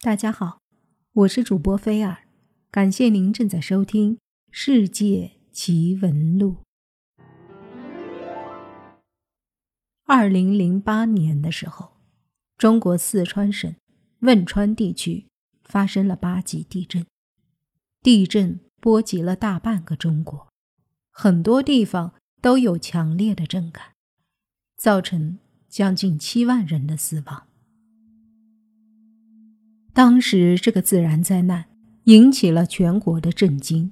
大家好，我是主播菲尔，感谢您正在收听《世界奇闻录》。二零零八年的时候，中国四川省汶川地区发生了八级地震，地震波及了大半个中国，很多地方都有强烈的震感，造成将近七万人的死亡。当时这个自然灾难引起了全国的震惊，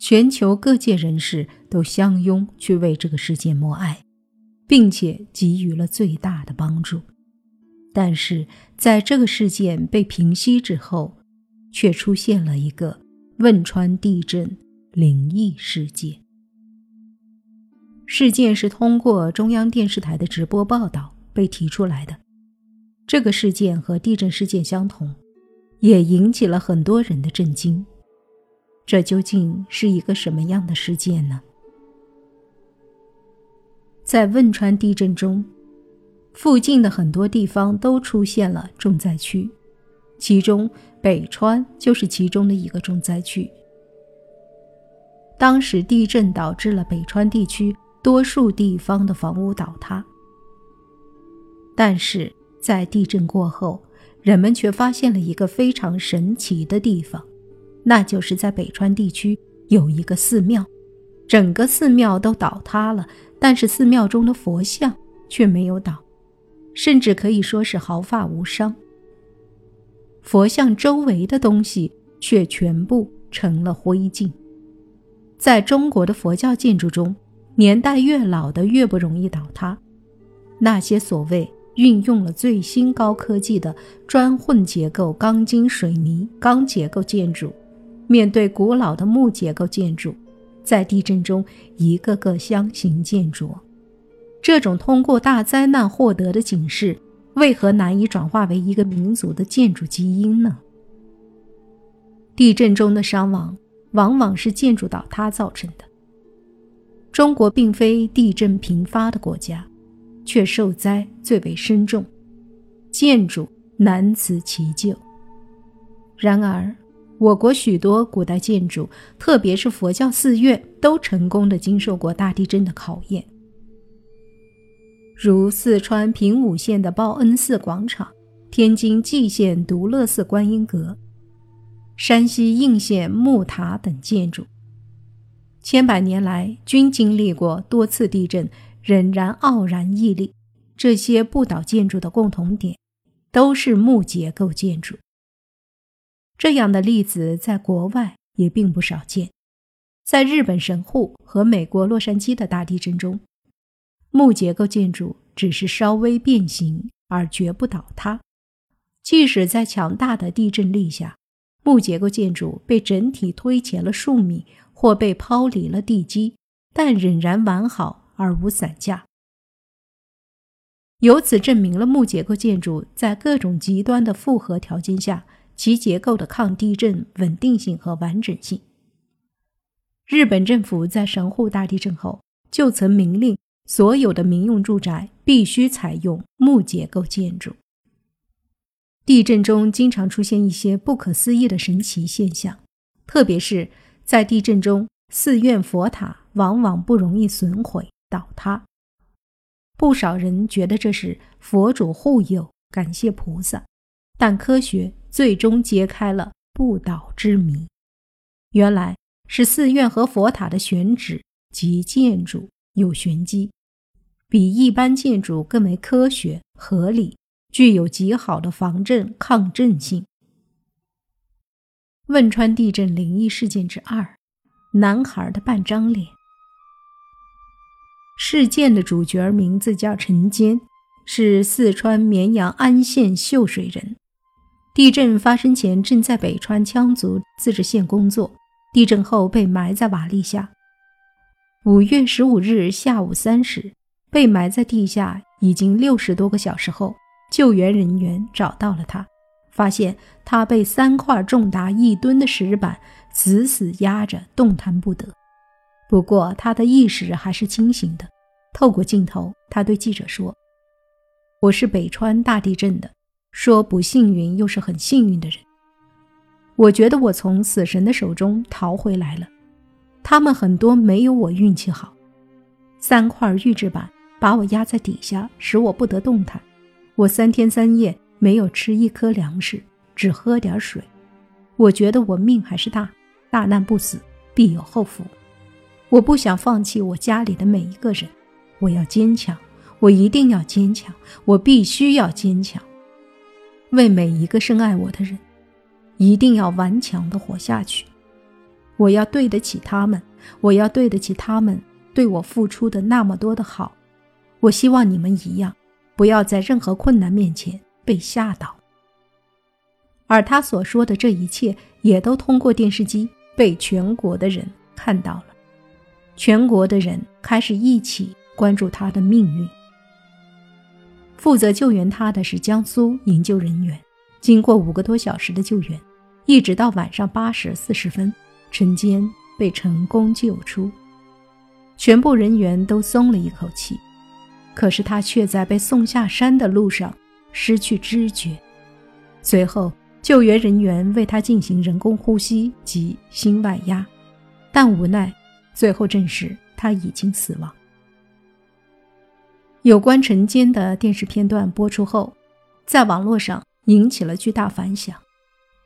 全球各界人士都相拥去为这个世界默哀，并且给予了最大的帮助。但是在这个事件被平息之后，却出现了一个汶川地震灵异事件。事件是通过中央电视台的直播报道被提出来的。这个事件和地震事件相同，也引起了很多人的震惊。这究竟是一个什么样的事件呢？在汶川地震中，附近的很多地方都出现了重灾区，其中北川就是其中的一个重灾区。当时地震导致了北川地区多数地方的房屋倒塌，但是。在地震过后，人们却发现了一个非常神奇的地方，那就是在北川地区有一个寺庙，整个寺庙都倒塌了，但是寺庙中的佛像却没有倒，甚至可以说是毫发无伤。佛像周围的东西却全部成了灰烬。在中国的佛教建筑中，年代越老的越不容易倒塌，那些所谓。运用了最新高科技的砖混结构钢筋水泥钢结构建筑，面对古老的木结构建筑，在地震中一个个相形见绌。这种通过大灾难获得的警示，为何难以转化为一个民族的建筑基因呢？地震中的伤亡往往是建筑倒塌造成的。中国并非地震频发的国家。却受灾最为深重，建筑难辞其咎。然而，我国许多古代建筑，特别是佛教寺院，都成功的经受过大地震的考验。如四川平武县的报恩寺广场，天津蓟县独乐寺观音阁，山西应县木塔等建筑，千百年来均经历过多次地震。仍然傲然屹立，这些不倒建筑的共同点都是木结构建筑。这样的例子在国外也并不少见。在日本神户和美国洛杉矶的大地震中，木结构建筑只是稍微变形而绝不倒塌。即使在强大的地震力下，木结构建筑被整体推前了数米或被抛离了地基，但仍然完好。而无散架，由此证明了木结构建筑在各种极端的复合条件下，其结构的抗地震稳定性和完整性。日本政府在神户大地震后，就曾明令所有的民用住宅必须采用木结构建筑。地震中经常出现一些不可思议的神奇现象，特别是在地震中，寺院佛塔往往不容易损毁。倒塌，不少人觉得这是佛主护佑，感谢菩萨。但科学最终揭开了不倒之谜，原来是寺院和佛塔的选址及建筑有玄机，比一般建筑更为科学合理，具有极好的防震抗震性。汶川地震灵异事件之二：男孩的半张脸。事件的主角名字叫陈坚，是四川绵阳安县秀水人。地震发生前正在北川羌族自治县工作，地震后被埋在瓦砾下。五月十五日下午三时，被埋在地下已经六十多个小时后，救援人员找到了他，发现他被三块重达一吨的石板死死压着，动弹不得。不过，他的意识还是清醒的。透过镜头，他对记者说：“我是北川大地震的，说不幸运又是很幸运的人。我觉得我从死神的手中逃回来了，他们很多没有我运气好。三块预制板把我压在底下，使我不得动弹。我三天三夜没有吃一颗粮食，只喝点水。我觉得我命还是大，大难不死，必有后福。我不想放弃我家里的每一个人，我要坚强，我一定要坚强，我必须要坚强，为每一个深爱我的人。一定要顽强的活下去，我要对得起他们，我要对得起他们对我付出的那么多的好。我希望你们一样，不要在任何困难面前被吓倒。而他所说的这一切，也都通过电视机被全国的人看到了，全国的人开始一起关注他的命运。负责救援他的是江苏营救人员。经过五个多小时的救援，一直到晚上八时四十分，陈坚被成功救出，全部人员都松了一口气。可是他却在被送下山的路上失去知觉。随后，救援人员为他进行人工呼吸及心外压，但无奈，最后证实他已经死亡。有关陈坚的电视片段播出后，在网络上。引起了巨大反响，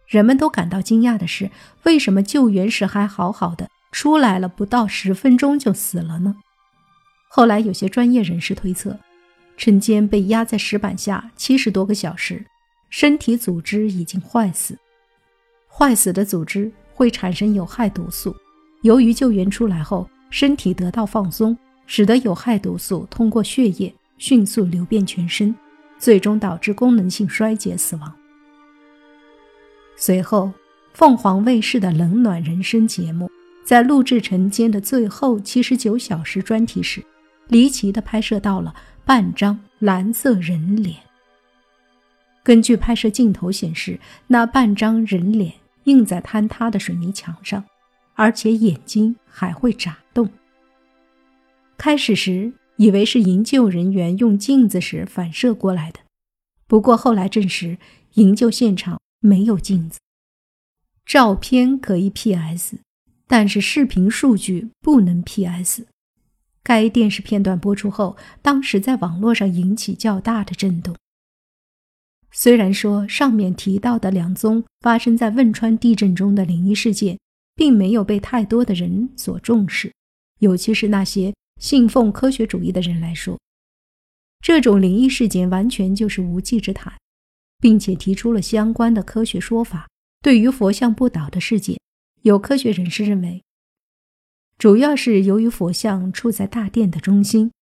人们都感到惊讶的是，为什么救援时还好好的，出来了不到十分钟就死了呢？后来有些专业人士推测，陈坚被压在石板下七十多个小时，身体组织已经坏死，坏死的组织会产生有害毒素，由于救援出来后身体得到放松，使得有害毒素通过血液迅速流遍全身。最终导致功能性衰竭死亡。随后，凤凰卫视的《冷暖人生》节目在录制陈坚的最后七十九小时专题时，离奇地拍摄到了半张蓝色人脸。根据拍摄镜头显示，那半张人脸映在坍塌的水泥墙上，而且眼睛还会眨动。开始时。以为是营救人员用镜子时反射过来的，不过后来证实营救现场没有镜子。照片可以 PS，但是视频数据不能 PS。该电视片段播出后，当时在网络上引起较大的震动。虽然说上面提到的两宗发生在汶川地震中的灵异事件，并没有被太多的人所重视，尤其是那些。信奉科学主义的人来说，这种灵异事件完全就是无稽之谈，并且提出了相关的科学说法。对于佛像不倒的事件，有科学人士认为，主要是由于佛像处在大殿的中心，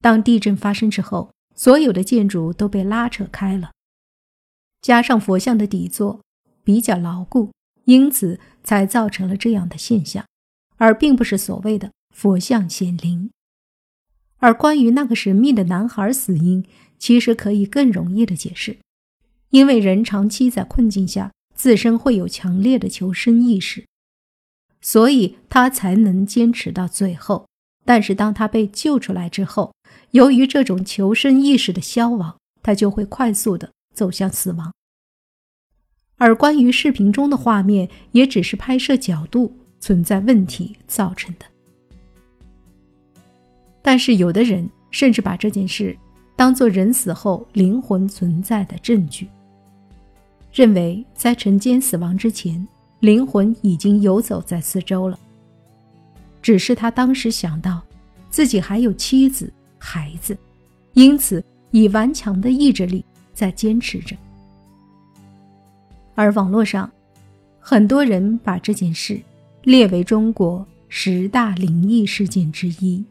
当地震发生之后，所有的建筑都被拉扯开了，加上佛像的底座比较牢固，因此才造成了这样的现象，而并不是所谓的佛像显灵。而关于那个神秘的男孩死因，其实可以更容易的解释，因为人长期在困境下，自身会有强烈的求生意识，所以他才能坚持到最后。但是当他被救出来之后，由于这种求生意识的消亡，他就会快速的走向死亡。而关于视频中的画面，也只是拍摄角度存在问题造成的。但是，有的人甚至把这件事当作人死后灵魂存在的证据，认为在陈坚死亡之前，灵魂已经游走在四周了。只是他当时想到自己还有妻子、孩子，因此以顽强的意志力在坚持着。而网络上，很多人把这件事列为中国十大灵异事件之一。